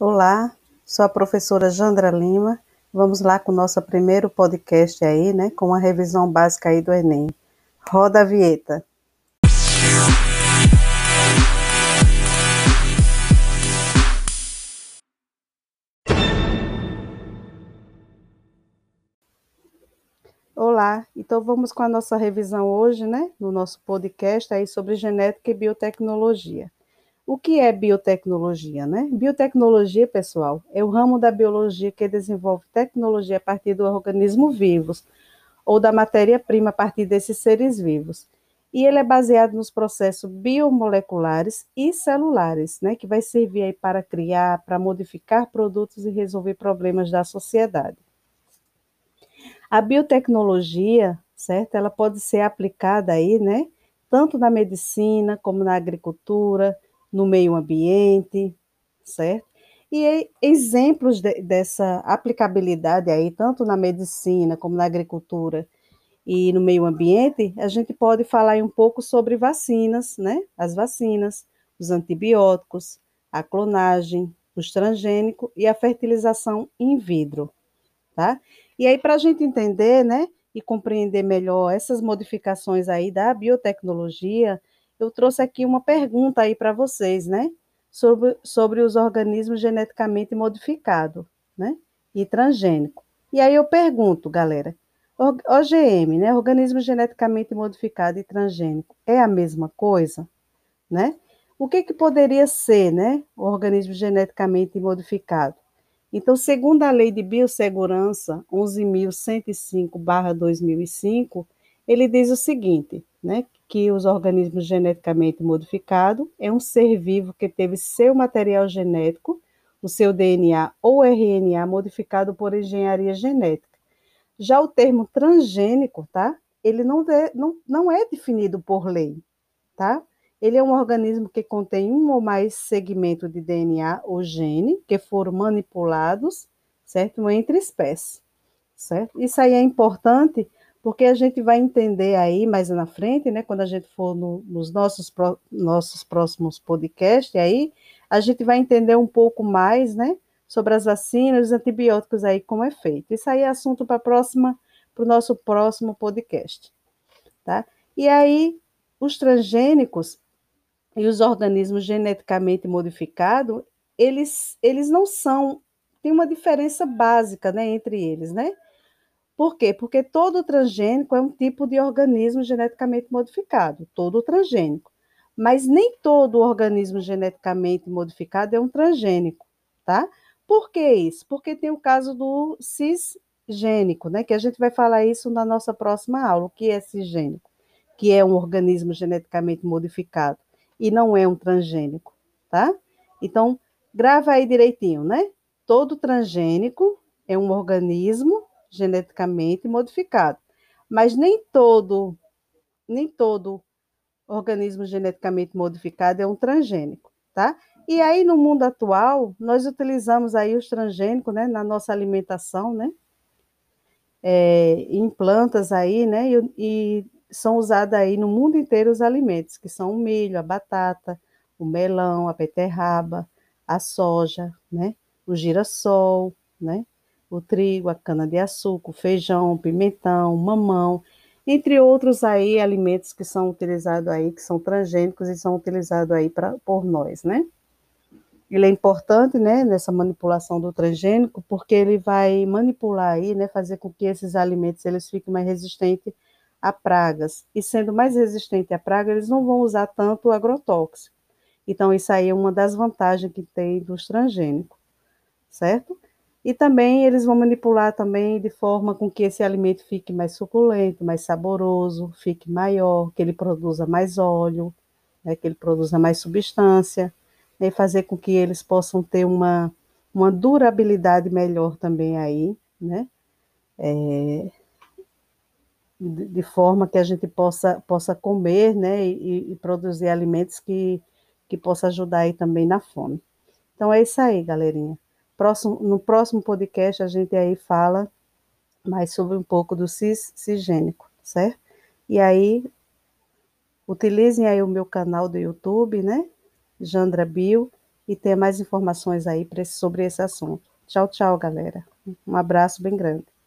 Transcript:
Olá, sou a professora Jandra Lima. Vamos lá com o nosso primeiro podcast aí, né, com a revisão básica aí do Enem. Roda a vinheta. Olá, então vamos com a nossa revisão hoje, né, no nosso podcast aí sobre genética e biotecnologia. O que é biotecnologia, né? Biotecnologia, pessoal, é o ramo da biologia que desenvolve tecnologia a partir do organismo vivos ou da matéria-prima a partir desses seres vivos. E ele é baseado nos processos biomoleculares e celulares, né, que vai servir aí para criar, para modificar produtos e resolver problemas da sociedade. A biotecnologia, certo? Ela pode ser aplicada aí, né, tanto na medicina como na agricultura, no meio ambiente, certo? E exemplos de, dessa aplicabilidade aí, tanto na medicina como na agricultura e no meio ambiente, a gente pode falar um pouco sobre vacinas, né? As vacinas, os antibióticos, a clonagem, os transgênicos e a fertilização in vitro, tá? E aí, para a gente entender, né, e compreender melhor essas modificações aí da biotecnologia, eu trouxe aqui uma pergunta aí para vocês, né? Sobre, sobre os organismos geneticamente modificados, né? E transgênico. E aí eu pergunto, galera, OGM, né? Organismo geneticamente modificado e transgênico, é a mesma coisa, né? O que, que poderia ser, né? O organismo geneticamente modificado? Então, segundo a Lei de Biossegurança 11.105/2005, ele diz o seguinte, né? Que os organismos geneticamente modificados é um ser vivo que teve seu material genético, o seu DNA ou RNA modificado por engenharia genética. Já o termo transgênico, tá? Ele não é, não, não é definido por lei, tá? Ele é um organismo que contém um ou mais segmentos de DNA ou gene que foram manipulados, certo? Entre espécies, certo? Isso aí é importante porque a gente vai entender aí mais na frente, né, quando a gente for no, nos nossos, pro, nossos próximos podcasts, aí a gente vai entender um pouco mais, né, sobre as vacinas, os antibióticos aí, como é feito. Isso aí é assunto para próxima, para o nosso próximo podcast, tá? E aí, os transgênicos e os organismos geneticamente modificados, eles, eles não são, tem uma diferença básica, né, entre eles, né? Por quê? Porque todo transgênico é um tipo de organismo geneticamente modificado, todo transgênico. Mas nem todo organismo geneticamente modificado é um transgênico, tá? Por que isso? Porque tem o caso do cisgênico, né? Que a gente vai falar isso na nossa próxima aula. O que é cisgênico? Que é um organismo geneticamente modificado e não é um transgênico, tá? Então, grava aí direitinho, né? Todo transgênico é um organismo geneticamente modificado. Mas nem todo, nem todo organismo geneticamente modificado é um transgênico, tá? E aí no mundo atual, nós utilizamos aí os transgênicos, né, na nossa alimentação, né? É, em plantas aí, né? E, e são usados aí no mundo inteiro os alimentos, que são o milho, a batata, o melão, a beterraba, a soja, né? O girassol, né? O trigo, a cana-de-açúcar, o feijão, o pimentão, o mamão, entre outros aí alimentos que são utilizados aí, que são transgênicos e são utilizados aí pra, por nós, né? Ele é importante, né, nessa manipulação do transgênico, porque ele vai manipular aí, né, fazer com que esses alimentos eles fiquem mais resistentes a pragas. E sendo mais resistente a praga, eles não vão usar tanto agrotóxico. Então, isso aí é uma das vantagens que tem dos transgênicos, certo? E também eles vão manipular também de forma com que esse alimento fique mais suculento, mais saboroso, fique maior, que ele produza mais óleo, né, que ele produza mais substância, né, e fazer com que eles possam ter uma, uma durabilidade melhor também aí, né? É, de, de, forma que a gente possa, possa comer, né, e, e produzir alimentos que, que possa ajudar aí também na fome. Então é isso aí, galerinha. Próximo, no próximo podcast a gente aí fala mais sobre um pouco do cis, cisgênico, certo? E aí, utilizem aí o meu canal do YouTube, né? Jandra Bio, e tenha mais informações aí sobre esse assunto. Tchau, tchau, galera. Um abraço bem grande.